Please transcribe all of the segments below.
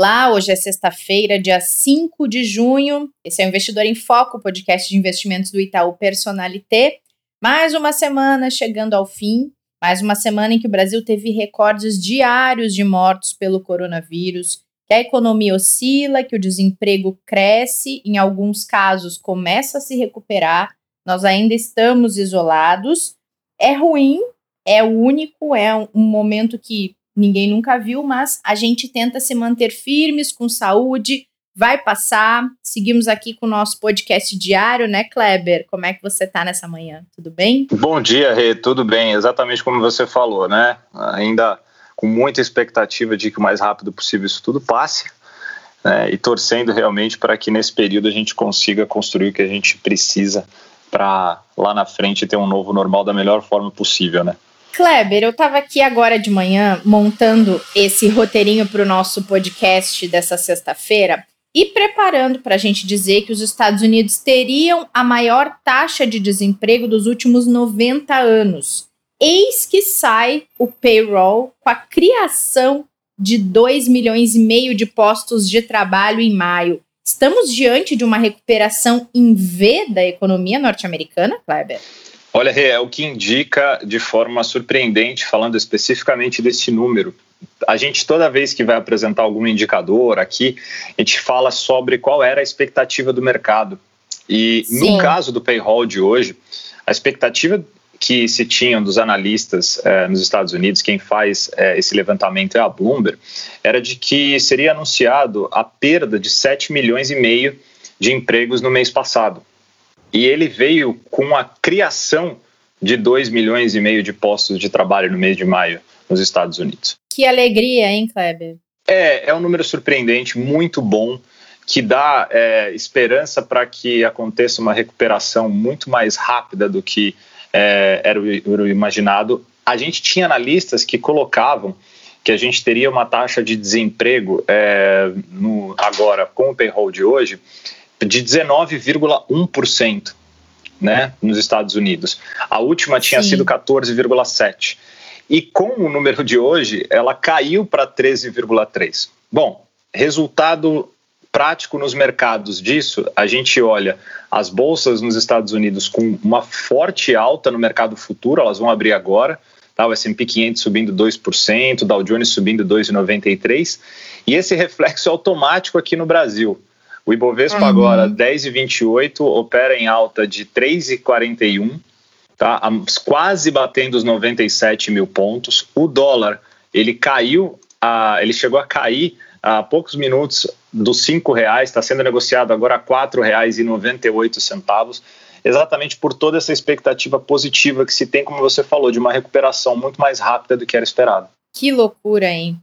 Olá, hoje é sexta-feira, dia 5 de junho. Esse é o Investidor em Foco, podcast de investimentos do Itaú Personalité. Mais uma semana chegando ao fim, mais uma semana em que o Brasil teve recordes diários de mortos pelo coronavírus, que a economia oscila, que o desemprego cresce, em alguns casos começa a se recuperar. Nós ainda estamos isolados. É ruim, é único, é um momento que ninguém nunca viu, mas a gente tenta se manter firmes, com saúde, vai passar. Seguimos aqui com o nosso podcast diário, né, Kleber? Como é que você tá nessa manhã? Tudo bem? Bom dia, Rê, tudo bem, exatamente como você falou, né? Ainda com muita expectativa de que o mais rápido possível isso tudo passe. Né? E torcendo realmente para que nesse período a gente consiga construir o que a gente precisa para lá na frente ter um novo normal da melhor forma possível, né? Kleber, eu estava aqui agora de manhã montando esse roteirinho para o nosso podcast dessa sexta-feira e preparando para a gente dizer que os Estados Unidos teriam a maior taxa de desemprego dos últimos 90 anos. Eis que sai o payroll com a criação de 2 milhões e meio de postos de trabalho em maio. Estamos diante de uma recuperação em V da economia norte-americana, Kleber? Olha, é o que indica de forma surpreendente, falando especificamente desse número. A gente, toda vez que vai apresentar algum indicador aqui, a gente fala sobre qual era a expectativa do mercado. E Sim. no caso do payroll de hoje, a expectativa que se tinham dos analistas eh, nos Estados Unidos, quem faz eh, esse levantamento é a Bloomberg, era de que seria anunciado a perda de 7 milhões e meio de empregos no mês passado e ele veio com a criação de 2 milhões e meio de postos de trabalho no mês de maio nos Estados Unidos. Que alegria, hein, Kleber? É, é um número surpreendente, muito bom, que dá é, esperança para que aconteça uma recuperação muito mais rápida do que é, era, o, era o imaginado. A gente tinha analistas que colocavam que a gente teria uma taxa de desemprego é, no, agora com o payroll de hoje de 19,1%. Né, nos Estados Unidos. A última tinha Sim. sido 14,7%. E com o número de hoje, ela caiu para 13,3%. Bom, resultado prático nos mercados disso, a gente olha as bolsas nos Estados Unidos com uma forte alta no mercado futuro, elas vão abrir agora, tá? o S&P 500 subindo 2%, o Dow Jones subindo 2,93%, e esse reflexo é automático aqui no Brasil. O Ibovespa uhum. agora, 10,28, opera em alta de 3,41, tá? quase batendo os 97 mil pontos. O dólar, ele caiu, a, ele chegou a cair há poucos minutos dos cinco reais, está sendo negociado agora a quatro reais e 98 centavos, exatamente por toda essa expectativa positiva que se tem, como você falou, de uma recuperação muito mais rápida do que era esperado. Que loucura, hein?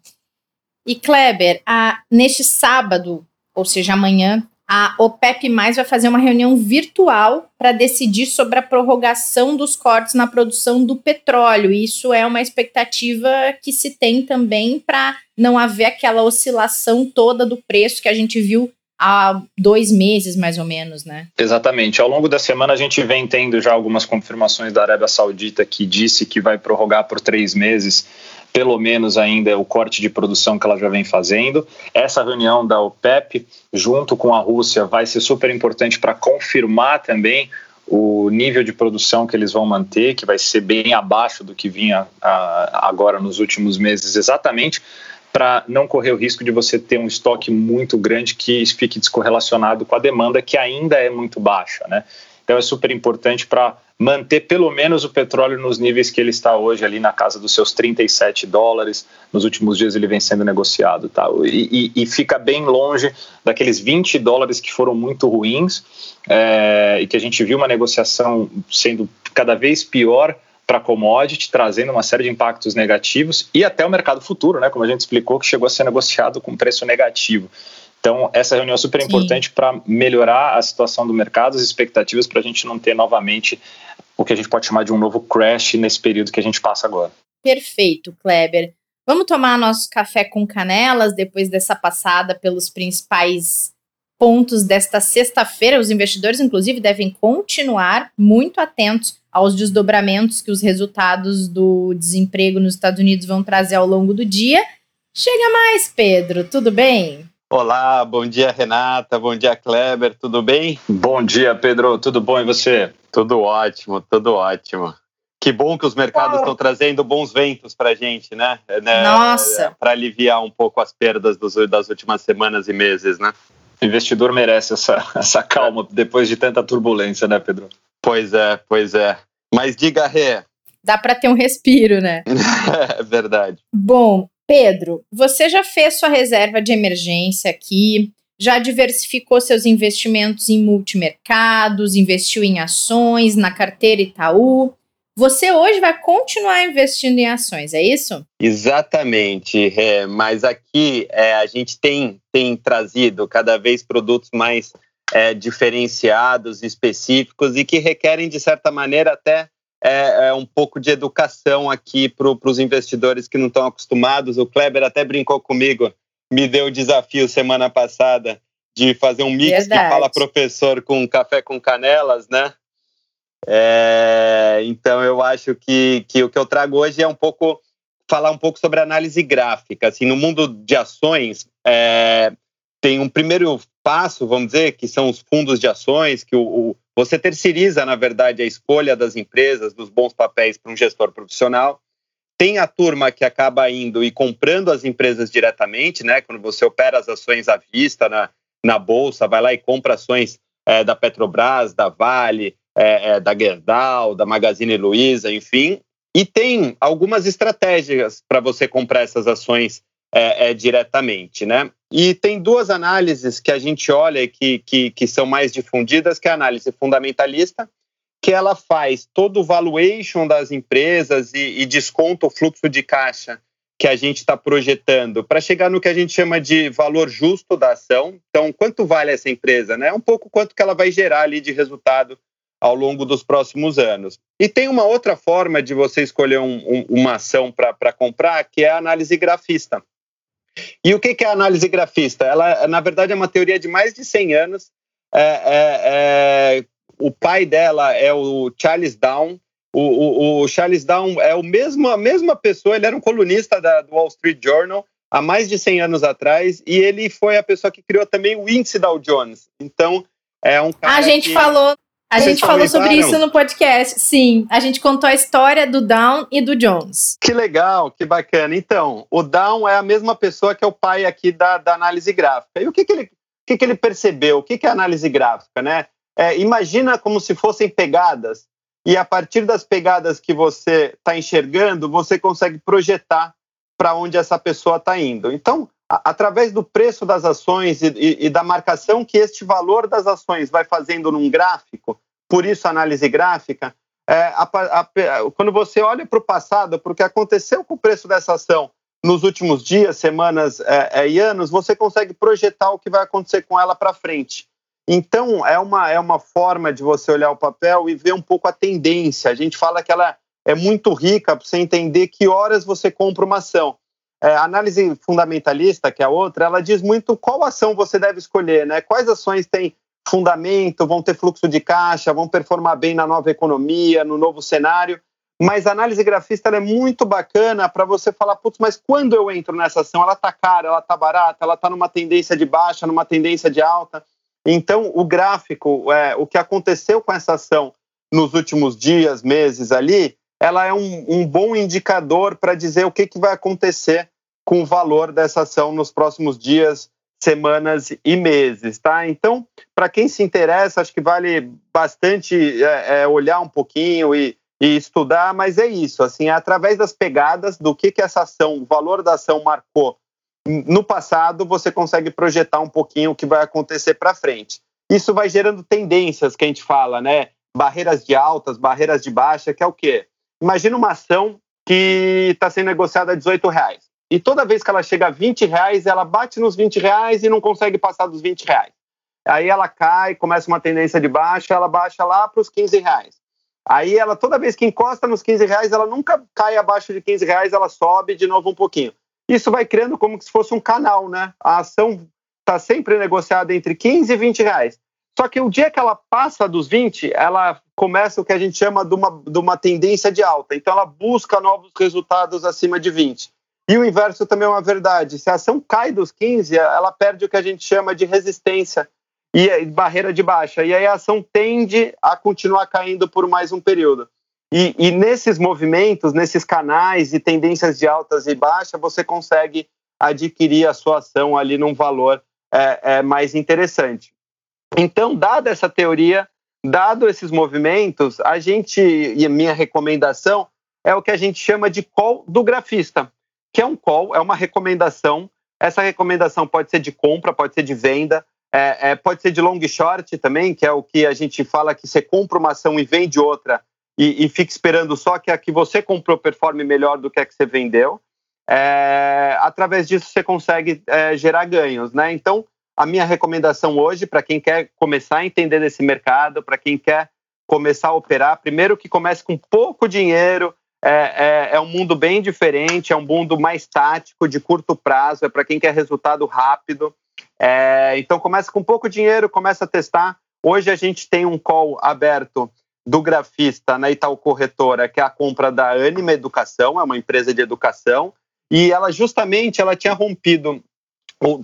E Kleber, a, neste sábado, ou seja, amanhã, a OPEP mais vai fazer uma reunião virtual para decidir sobre a prorrogação dos cortes na produção do petróleo. Isso é uma expectativa que se tem também para não haver aquela oscilação toda do preço que a gente viu há dois meses, mais ou menos, né? Exatamente. Ao longo da semana a gente vem tendo já algumas confirmações da Arábia Saudita que disse que vai prorrogar por três meses pelo menos ainda o corte de produção que ela já vem fazendo. Essa reunião da OPEP, junto com a Rússia, vai ser super importante para confirmar também o nível de produção que eles vão manter, que vai ser bem abaixo do que vinha a, agora nos últimos meses, exatamente para não correr o risco de você ter um estoque muito grande que fique descorrelacionado com a demanda, que ainda é muito baixa. Né? Então é super importante para manter pelo menos o petróleo nos níveis que ele está hoje, ali na casa dos seus 37 dólares. Nos últimos dias ele vem sendo negociado. Tá? E, e, e fica bem longe daqueles 20 dólares que foram muito ruins é, e que a gente viu uma negociação sendo cada vez pior para commodity, trazendo uma série de impactos negativos e até o mercado futuro, né, como a gente explicou, que chegou a ser negociado com preço negativo. Então, essa reunião é super importante para melhorar a situação do mercado, as expectativas, para a gente não ter novamente o que a gente pode chamar de um novo crash nesse período que a gente passa agora. Perfeito, Kleber. Vamos tomar nosso café com canelas depois dessa passada pelos principais pontos desta sexta-feira. Os investidores, inclusive, devem continuar muito atentos aos desdobramentos que os resultados do desemprego nos Estados Unidos vão trazer ao longo do dia. Chega mais, Pedro, tudo bem? Olá, bom dia Renata, bom dia Kleber, tudo bem? Bom dia Pedro, tudo bom e você? Tudo ótimo, tudo ótimo. Que bom que os mercados estão trazendo bons ventos para a gente, né? né? Nossa! Para aliviar um pouco as perdas dos, das últimas semanas e meses, né? O investidor merece essa, essa calma depois de tanta turbulência, né, Pedro? Pois é, pois é. Mas diga, Rê. Dá para ter um respiro, né? é verdade. Bom, Pedro, você já fez sua reserva de emergência aqui, já diversificou seus investimentos em multimercados, investiu em ações, na carteira Itaú. Você hoje vai continuar investindo em ações, é isso? Exatamente, é, mas aqui é, a gente tem, tem trazido cada vez produtos mais é, diferenciados, específicos e que requerem, de certa maneira, até é, é um pouco de educação aqui para os investidores que não estão acostumados. O Kleber até brincou comigo, me deu o desafio semana passada de fazer um mix Verdade. que fala professor com café com canelas, né? É, então eu acho que, que o que eu trago hoje é um pouco falar um pouco sobre análise gráfica. Assim, no mundo de ações, é, tem um primeiro passo, vamos dizer, que são os fundos de ações, que o, o você terceiriza, na verdade, a escolha das empresas, dos bons papéis para um gestor profissional. Tem a turma que acaba indo e comprando as empresas diretamente, né? Quando você opera as ações à vista na, na bolsa, vai lá e compra ações é, da Petrobras, da Vale, é, é, da Gerdau, da Magazine Luiza, enfim. E tem algumas estratégias para você comprar essas ações diretamente, né? E tem duas análises que a gente olha que, que, que são mais difundidas, que é a análise fundamentalista, que ela faz todo o valuation das empresas e, e desconta o fluxo de caixa que a gente está projetando para chegar no que a gente chama de valor justo da ação. Então, quanto vale essa empresa? Né? Um pouco quanto que ela vai gerar ali de resultado ao longo dos próximos anos. E tem uma outra forma de você escolher um, um, uma ação para comprar, que é a análise grafista. E o que é a análise grafista? Ela, na verdade, é uma teoria de mais de 100 anos. É, é, é, o pai dela é o Charles Down. O, o, o, Charles Down é o mesmo, a mesma pessoa, ele era um colunista da, do Wall Street Journal há mais de 100 anos atrás, e ele foi a pessoa que criou também o índice Dow Jones. Então, é um cara. A gente que... falou a gente falou sobre isso no podcast. Sim, a gente contou a história do Down e do Jones. Que legal, que bacana. Então, o Down é a mesma pessoa que é o pai aqui da, da análise gráfica. E o que, que, ele, o que, que ele percebeu? O que, que é análise gráfica, né? É, imagina como se fossem pegadas, e a partir das pegadas que você está enxergando, você consegue projetar para onde essa pessoa está indo. Então, a, através do preço das ações e, e, e da marcação que este valor das ações vai fazendo num gráfico, por isso análise gráfica, é, a, a, quando você olha para o passado, para o que aconteceu com o preço dessa ação nos últimos dias, semanas é, é, e anos, você consegue projetar o que vai acontecer com ela para frente. Então, é uma, é uma forma de você olhar o papel e ver um pouco a tendência. A gente fala que ela é muito rica para você entender que horas você compra uma ação. É, a análise fundamentalista, que é a outra, ela diz muito qual ação você deve escolher, né? Quais ações têm fundamento, vão ter fluxo de caixa, vão performar bem na nova economia, no novo cenário. Mas a análise grafista é muito bacana para você falar, putz, mas quando eu entro nessa ação, ela está cara, ela está barata, ela está numa tendência de baixa, numa tendência de alta. Então, o gráfico, é, o que aconteceu com essa ação nos últimos dias, meses ali, ela é um, um bom indicador para dizer o que, que vai acontecer com o valor dessa ação nos próximos dias, semanas e meses, tá? Então, para quem se interessa, acho que vale bastante é, é, olhar um pouquinho e, e, estudar, mas é isso, assim, é através das pegadas do que, que essa ação, o valor da ação marcou no passado, você consegue projetar um pouquinho o que vai acontecer para frente. Isso vai gerando tendências que a gente fala, né? Barreiras de altas, barreiras de baixa, que é o quê? Imagina uma ação que está sendo negociada a 18 reais. E toda vez que ela chega a 20 reais, ela bate nos 20 reais e não consegue passar dos 20 reais. Aí ela cai, começa uma tendência de baixa, ela baixa lá para os 15 reais. Aí ela, toda vez que encosta nos 15 reais, ela nunca cai abaixo de 15 reais, ela sobe de novo um pouquinho. Isso vai criando como se fosse um canal, né? A ação está sempre negociada entre 15 e 20 reais. Só que o dia que ela passa dos 20, ela começa o que a gente chama de uma, de uma tendência de alta. Então ela busca novos resultados acima de 20. E o inverso também é uma verdade. Se a ação cai dos 15, ela perde o que a gente chama de resistência e barreira de baixa. E aí a ação tende a continuar caindo por mais um período. E, e nesses movimentos, nesses canais e tendências de altas e baixas, você consegue adquirir a sua ação ali num valor é, é, mais interessante. Então, dada essa teoria, dado esses movimentos, a gente, e a minha recomendação é o que a gente chama de call do grafista que é um call, é uma recomendação. Essa recomendação pode ser de compra, pode ser de venda, é, é, pode ser de long short também, que é o que a gente fala que você compra uma ação e vende outra e, e fica esperando só que a que você comprou performe melhor do que a que você vendeu. É, através disso você consegue é, gerar ganhos, né? Então, a minha recomendação hoje para quem quer começar a entender desse mercado, para quem quer começar a operar, primeiro que comece com pouco dinheiro, é, é, é, um mundo bem diferente, é um mundo mais tático, de curto prazo, é para quem quer resultado rápido. É, então começa com pouco dinheiro, começa a testar. Hoje a gente tem um call aberto do grafista na Itaú Corretora, que é a compra da Anima Educação, é uma empresa de educação, e ela justamente ela tinha rompido,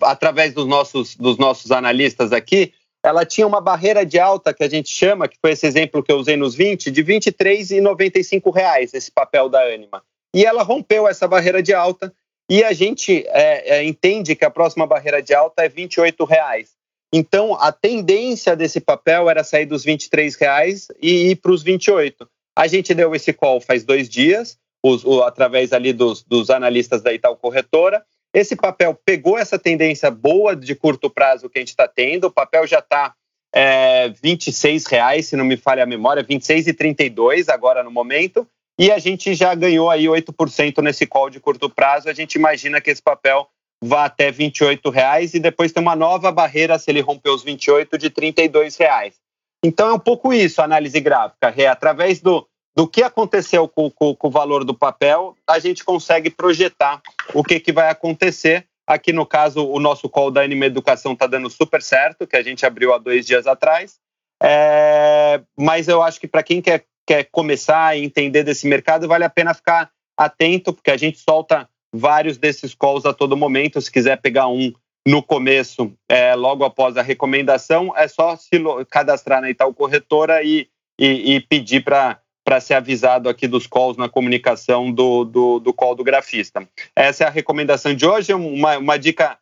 através dos nossos, dos nossos analistas aqui, ela tinha uma barreira de alta que a gente chama, que foi esse exemplo que eu usei nos 20, de 23,95 reais esse papel da Anima. E ela rompeu essa barreira de alta e a gente é, é, entende que a próxima barreira de alta é 28 reais. Então, a tendência desse papel era sair dos 23 reais e ir para os 28. A gente deu esse call faz dois dias, os, o, através ali dos, dos analistas da Itaú Corretora, esse papel pegou essa tendência boa de curto prazo que a gente está tendo, o papel já está é, 26 reais, se não me falha a memória, 26,32 agora no momento, e a gente já ganhou aí 8% nesse call de curto prazo. A gente imagina que esse papel vá até 28 reais e depois tem uma nova barreira se ele romper os 28 de 32 reais. Então é um pouco isso a análise gráfica, é através do do que aconteceu com, com, com, o valor do papel, a gente consegue projetar o que, que vai acontecer. Aqui, no caso, o nosso call da Anime Educação está dando super certo, que a gente abriu há dois dias atrás. É, mas eu acho que para quem quer, quer começar a entender desse mercado, vale a pena ficar atento, porque a gente solta vários desses calls a todo momento. Se quiser pegar um no começo, é, logo após a recomendação, é só se cadastrar na Itaú Corretora e, e, e pedir para para ser avisado aqui dos calls na comunicação do, do, do call do grafista. Essa é a recomendação de hoje, uma, uma dica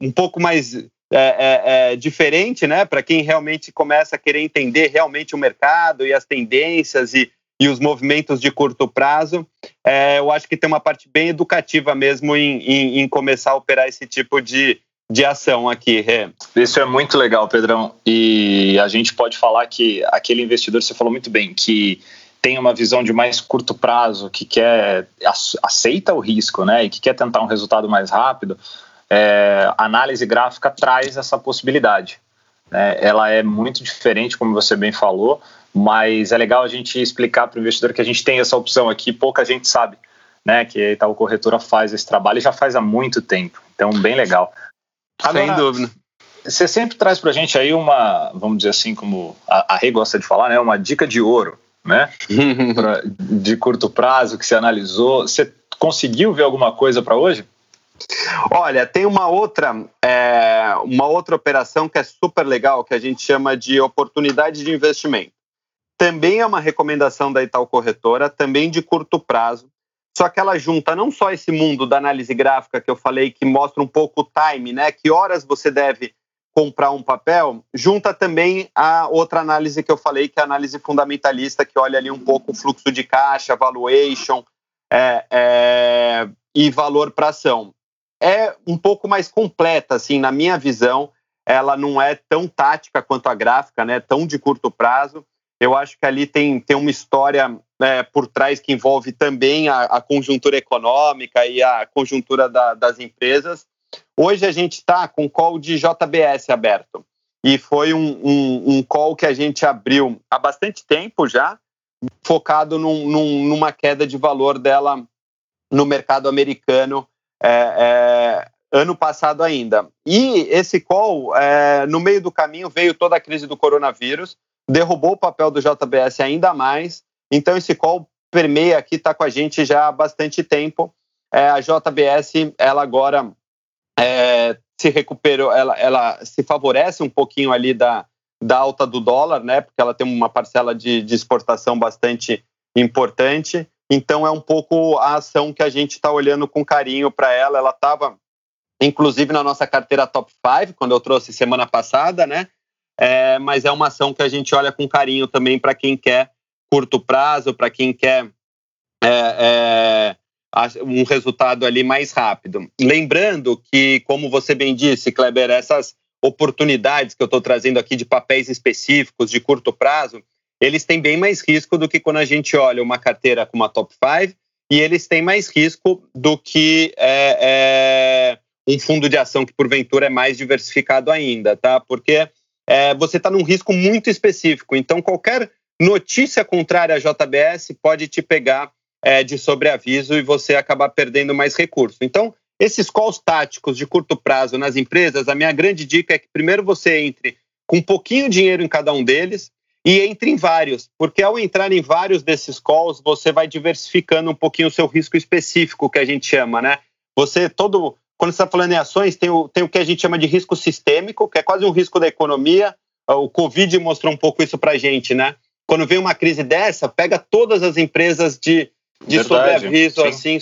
um pouco mais é, é, é, diferente, né? Para quem realmente começa a querer entender realmente o mercado e as tendências e, e os movimentos de curto prazo. É, eu acho que tem uma parte bem educativa mesmo em, em, em começar a operar esse tipo de, de ação aqui. Isso é muito legal, Pedrão. E a gente pode falar que aquele investidor, você falou muito bem, que tem uma visão de mais curto prazo, que quer aceita o risco, né, e que quer tentar um resultado mais rápido, é, a análise gráfica traz essa possibilidade. Né? Ela é muito diferente, como você bem falou, mas é legal a gente explicar para o investidor que a gente tem essa opção aqui, pouca gente sabe, né, que a Itaú Corretora faz esse trabalho e já faz há muito tempo. Então, bem legal. Agora, Sem dúvida. Você sempre traz para a gente aí uma, vamos dizer assim, como a, a Rê gosta de falar, né, uma dica de ouro né? pra, de curto prazo que você analisou. Você conseguiu ver alguma coisa para hoje? Olha, tem uma outra, é, uma outra operação que é super legal, que a gente chama de oportunidade de investimento. Também é uma recomendação da Itaú Corretora, também de curto prazo. Só que ela junta não só esse mundo da análise gráfica que eu falei, que mostra um pouco o time, né? Que horas você deve comprar um papel, junta também a outra análise que eu falei, que é a análise fundamentalista, que olha ali um pouco o fluxo de caixa, valuation é, é, e valor para ação. É um pouco mais completa, assim, na minha visão, ela não é tão tática quanto a gráfica, né, tão de curto prazo, Eu acho que ali tem, tem uma história é, por trás que envolve também a, a conjuntura econômica e a conjuntura da, das empresas. Hoje a gente está com call de JBS aberto e foi um, um, um, call que a gente abriu há bastante tempo já, focado num, num, numa queda de valor dela no mercado americano é, é, ano passado ainda. E esse call, é, no meio do caminho, veio toda a crise do coronavírus, derrubou o papel do JBS ainda mais. Então, esse call permeia aqui, está com a gente já há bastante tempo. É, a JBS, ela agora é, se recuperou, ela, ela se favorece um pouquinho ali da, da alta do dólar, né? Porque ela tem uma parcela de, de exportação bastante importante. Então é um pouco a ação que a gente está olhando com carinho para ela. Ela estava, inclusive, na nossa carteira top 5, quando eu trouxe semana passada, né? É, mas é uma ação que a gente olha com carinho também para quem quer curto prazo, para quem quer é, é, um resultado ali mais rápido. Lembrando que, como você bem disse, Kleber, essas oportunidades que eu estou trazendo aqui de papéis específicos de curto prazo, eles têm bem mais risco do que quando a gente olha uma carteira com uma top 5 e eles têm mais risco do que é, é, um fundo de ação que porventura é mais diversificado ainda, tá? Porque é, você está num risco muito específico. Então, qualquer notícia contrária à JBS pode te pegar é, de sobreaviso e você acabar perdendo mais recurso. Então, esses calls táticos de curto prazo nas empresas, a minha grande dica é que primeiro você entre com um pouquinho de dinheiro em cada um deles e entre em vários, porque ao entrar em vários desses calls, você vai diversificando um pouquinho o seu risco específico, que a gente chama, né? Você todo. Quando você está falando em ações, tem o, tem o que a gente chama de risco sistêmico, que é quase um risco da economia. O Covid mostrou um pouco isso para a gente, né? Quando vem uma crise dessa, pega todas as empresas de, de sobreaviso, assim,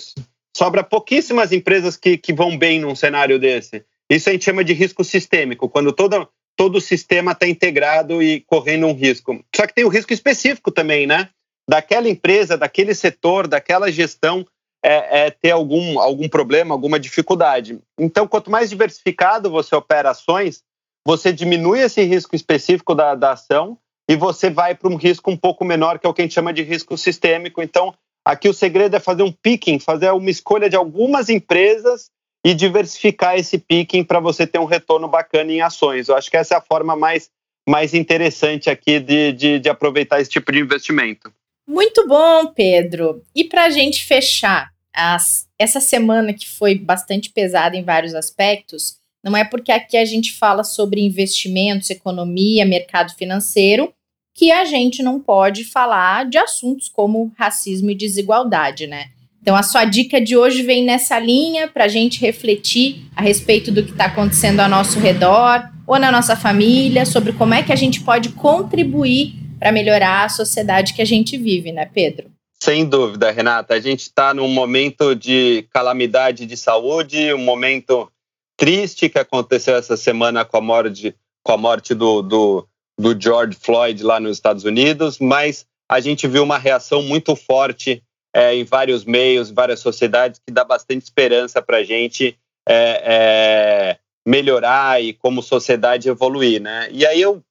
sobra pouquíssimas empresas que, que vão bem num cenário desse. Isso a gente chama de risco sistêmico, quando todo, todo o sistema está integrado e correndo um risco. Só que tem o risco específico também, né? Daquela empresa, daquele setor, daquela gestão é, é ter algum, algum problema, alguma dificuldade. Então, quanto mais diversificado você opera ações, você diminui esse risco específico da, da ação e você vai para um risco um pouco menor, que é o que a gente chama de risco sistêmico. Então, Aqui o segredo é fazer um picking, fazer uma escolha de algumas empresas e diversificar esse picking para você ter um retorno bacana em ações. Eu acho que essa é a forma mais, mais interessante aqui de, de, de aproveitar esse tipo de investimento. Muito bom, Pedro. E para a gente fechar as, essa semana que foi bastante pesada em vários aspectos, não é porque aqui a gente fala sobre investimentos, economia, mercado financeiro, que a gente não pode falar de assuntos como racismo e desigualdade, né? Então, a sua dica de hoje vem nessa linha para a gente refletir a respeito do que está acontecendo ao nosso redor ou na nossa família, sobre como é que a gente pode contribuir para melhorar a sociedade que a gente vive, né, Pedro? Sem dúvida, Renata. A gente está num momento de calamidade de saúde, um momento triste que aconteceu essa semana com a morte, com a morte do, do do George Floyd lá nos Estados Unidos, mas a gente viu uma reação muito forte é, em vários meios, várias sociedades, que dá bastante esperança para a gente é, é, melhorar e como sociedade evoluir, né? E aí eu,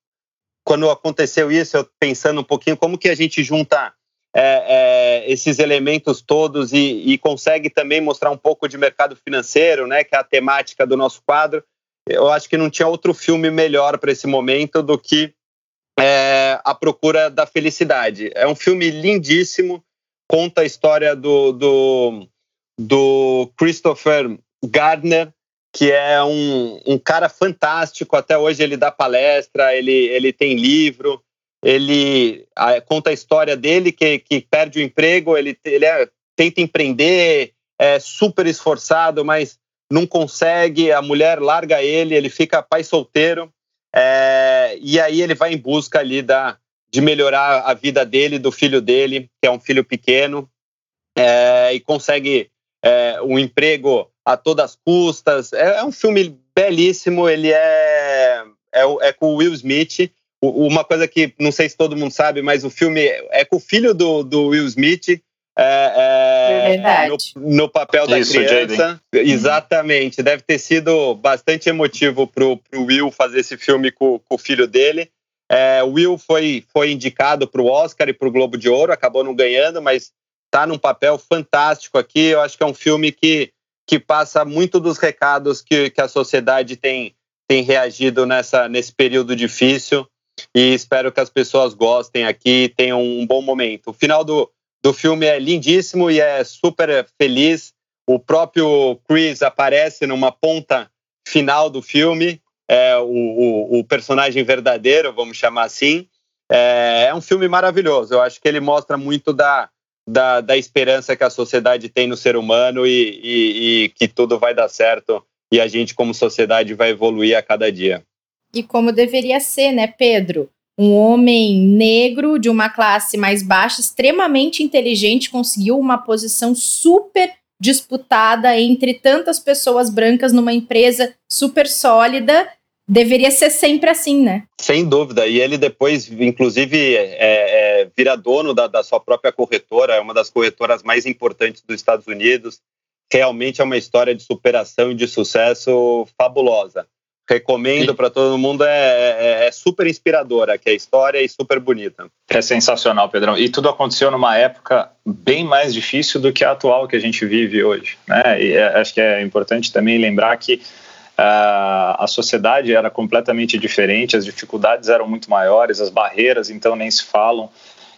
quando aconteceu isso, eu pensando um pouquinho como que a gente junta é, é, esses elementos todos e, e, consegue também mostrar um pouco de mercado financeiro, né? Que é a temática do nosso quadro. Eu acho que não tinha outro filme melhor para esse momento do que é, A Procura da Felicidade. É um filme lindíssimo, conta a história do, do, do Christopher Gardner, que é um, um cara fantástico. Até hoje ele dá palestra, ele, ele tem livro, ele a, conta a história dele que, que perde o emprego, ele, ele é, tenta empreender, é super esforçado, mas não consegue. A mulher larga ele, ele fica pai solteiro. É, e aí ele vai em busca ali da, de melhorar a vida dele, do filho dele, que é um filho pequeno, é, e consegue é, um emprego a todas as custas. É, é um filme belíssimo, ele é, é, é com o Will Smith. uma coisa que não sei se todo mundo sabe, mas o filme é com o filho do, do Will Smith, é, é, no, no, papel da Isso, criança. Exatamente. Deve ter sido bastante emotivo para o Will fazer esse filme com, com, o filho dele. É, Will foi, foi indicado para o Oscar e para o Globo de Ouro, acabou não ganhando, mas está num papel fantástico aqui. Eu acho que é um filme que, que passa muito dos recados que, que a sociedade tem, tem reagido nessa, nesse período difícil. E espero que as pessoas gostem aqui e tenham um bom momento. O final do, do filme é lindíssimo e é super feliz. O próprio Chris aparece numa ponta final do filme, é o, o, o personagem verdadeiro, vamos chamar assim. É, é, um filme maravilhoso. Eu acho que ele mostra muito da, da, da esperança que a sociedade tem no ser humano e, e, e que tudo vai dar certo e a gente, como sociedade, vai evoluir a cada dia. E como deveria ser, né, Pedro? Um homem negro de uma classe mais baixa, extremamente inteligente, conseguiu uma posição super disputada entre tantas pessoas brancas numa empresa super sólida deveria ser sempre assim, né? Sem dúvida. E ele depois, inclusive, é, é, vira dono da, da, sua própria corretora, é uma das corretoras mais importantes dos Estados Unidos. Realmente é uma história de superação e de sucesso fabulosa. Recomendo para todo mundo, é, é, é, super inspiradora, que é história e super bonita. É sensacional, Pedrão. E tudo aconteceu numa época bem mais difícil do que a atual que a gente vive hoje. Né? E é, acho que é importante também lembrar que a sociedade era completamente diferente, as dificuldades eram muito maiores, as barreiras então nem se falam.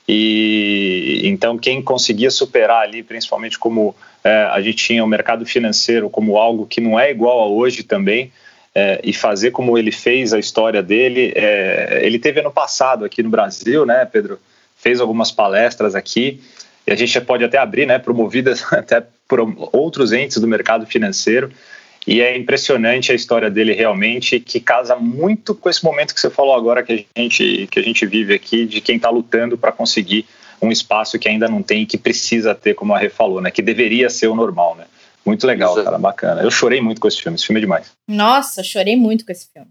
E então quem conseguia superar ali, principalmente como é, a gente tinha o mercado financeiro como algo que não é igual a hoje também, é, e fazer como ele fez a história dele, é, ele teve ano passado aqui no Brasil, né, Pedro? Fez algumas palestras aqui e a gente pode até abrir, né, promovidas até por outros entes do mercado financeiro. E é impressionante a história dele realmente, que casa muito com esse momento que você falou agora que a gente, que a gente vive aqui, de quem está lutando para conseguir um espaço que ainda não tem e que precisa ter, como a Rê falou, né? Que deveria ser o normal, né? Muito legal, Exato. cara, bacana. Eu chorei muito com esse filme, esse filme é demais. Nossa, chorei muito com esse filme.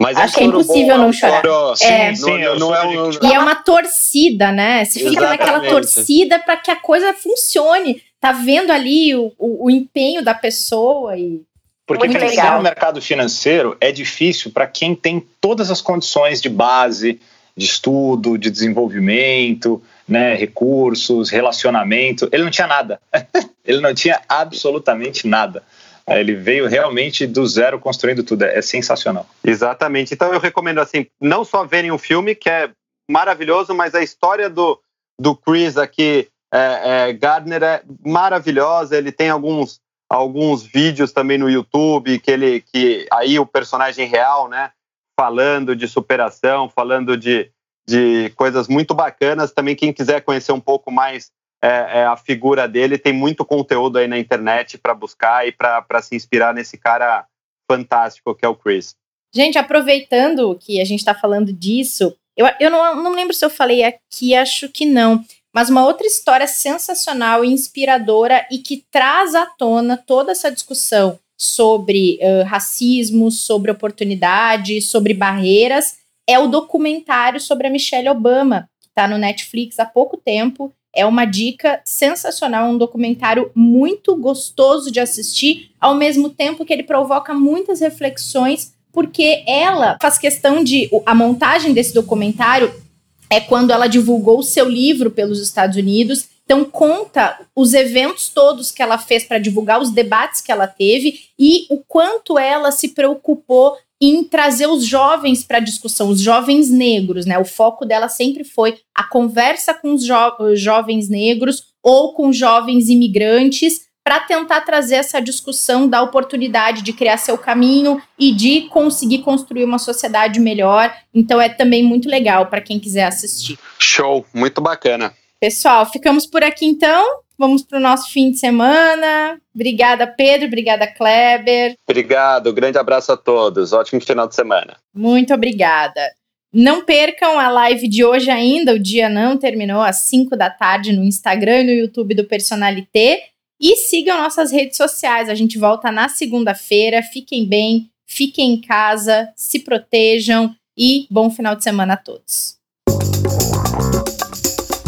Mas Acho que é impossível bom, não chorar. Choro, é, sim, sim, não, não é um... E é uma torcida, né? Você fica Exatamente. naquela torcida para que a coisa funcione. Tá vendo ali o, o, o empenho da pessoa e porque Muito crescer legal. no mercado financeiro é difícil para quem tem todas as condições de base, de estudo, de desenvolvimento, né, recursos, relacionamento. Ele não tinha nada. Ele não tinha absolutamente nada. Ele veio realmente do zero construindo tudo. É sensacional. Exatamente. Então eu recomendo assim, não só verem o filme, que é maravilhoso, mas a história do, do Chris aqui, é, é, Gardner, é maravilhosa. Ele tem alguns alguns vídeos também no YouTube que ele que aí o personagem real, né, falando de superação, falando de, de coisas muito bacanas. Também quem quiser conhecer um pouco mais é, é a figura dele, tem muito conteúdo aí na internet para buscar e para se inspirar nesse cara fantástico que é o Chris. Gente, aproveitando que a gente está falando disso, eu, eu não, não lembro se eu falei aqui, acho que não mas uma outra história sensacional e inspiradora e que traz à tona toda essa discussão sobre uh, racismo, sobre oportunidade, sobre barreiras, é o documentário sobre a Michelle Obama, que está no Netflix há pouco tempo. É uma dica sensacional, um documentário muito gostoso de assistir, ao mesmo tempo que ele provoca muitas reflexões, porque ela faz questão de. A montagem desse documentário é quando ela divulgou o seu livro pelos Estados Unidos. Então, conta os eventos todos que ela fez para divulgar, os debates que ela teve e o quanto ela se preocupou em trazer os jovens para a discussão, os jovens negros, né? O foco dela sempre foi a conversa com os, jo jovens negros ou com jovens imigrantes para tentar trazer essa discussão da oportunidade de criar seu caminho e de conseguir construir uma sociedade melhor. Então é também muito legal para quem quiser assistir. Show, muito bacana. Pessoal, ficamos por aqui então. Vamos para o nosso fim de semana. Obrigada, Pedro. Obrigada, Kleber. Obrigado. Grande abraço a todos. Ótimo final de semana. Muito obrigada. Não percam a live de hoje ainda. O dia não terminou às 5 da tarde no Instagram e no YouTube do Personalité. E sigam nossas redes sociais. A gente volta na segunda-feira. Fiquem bem, fiquem em casa, se protejam e bom final de semana a todos.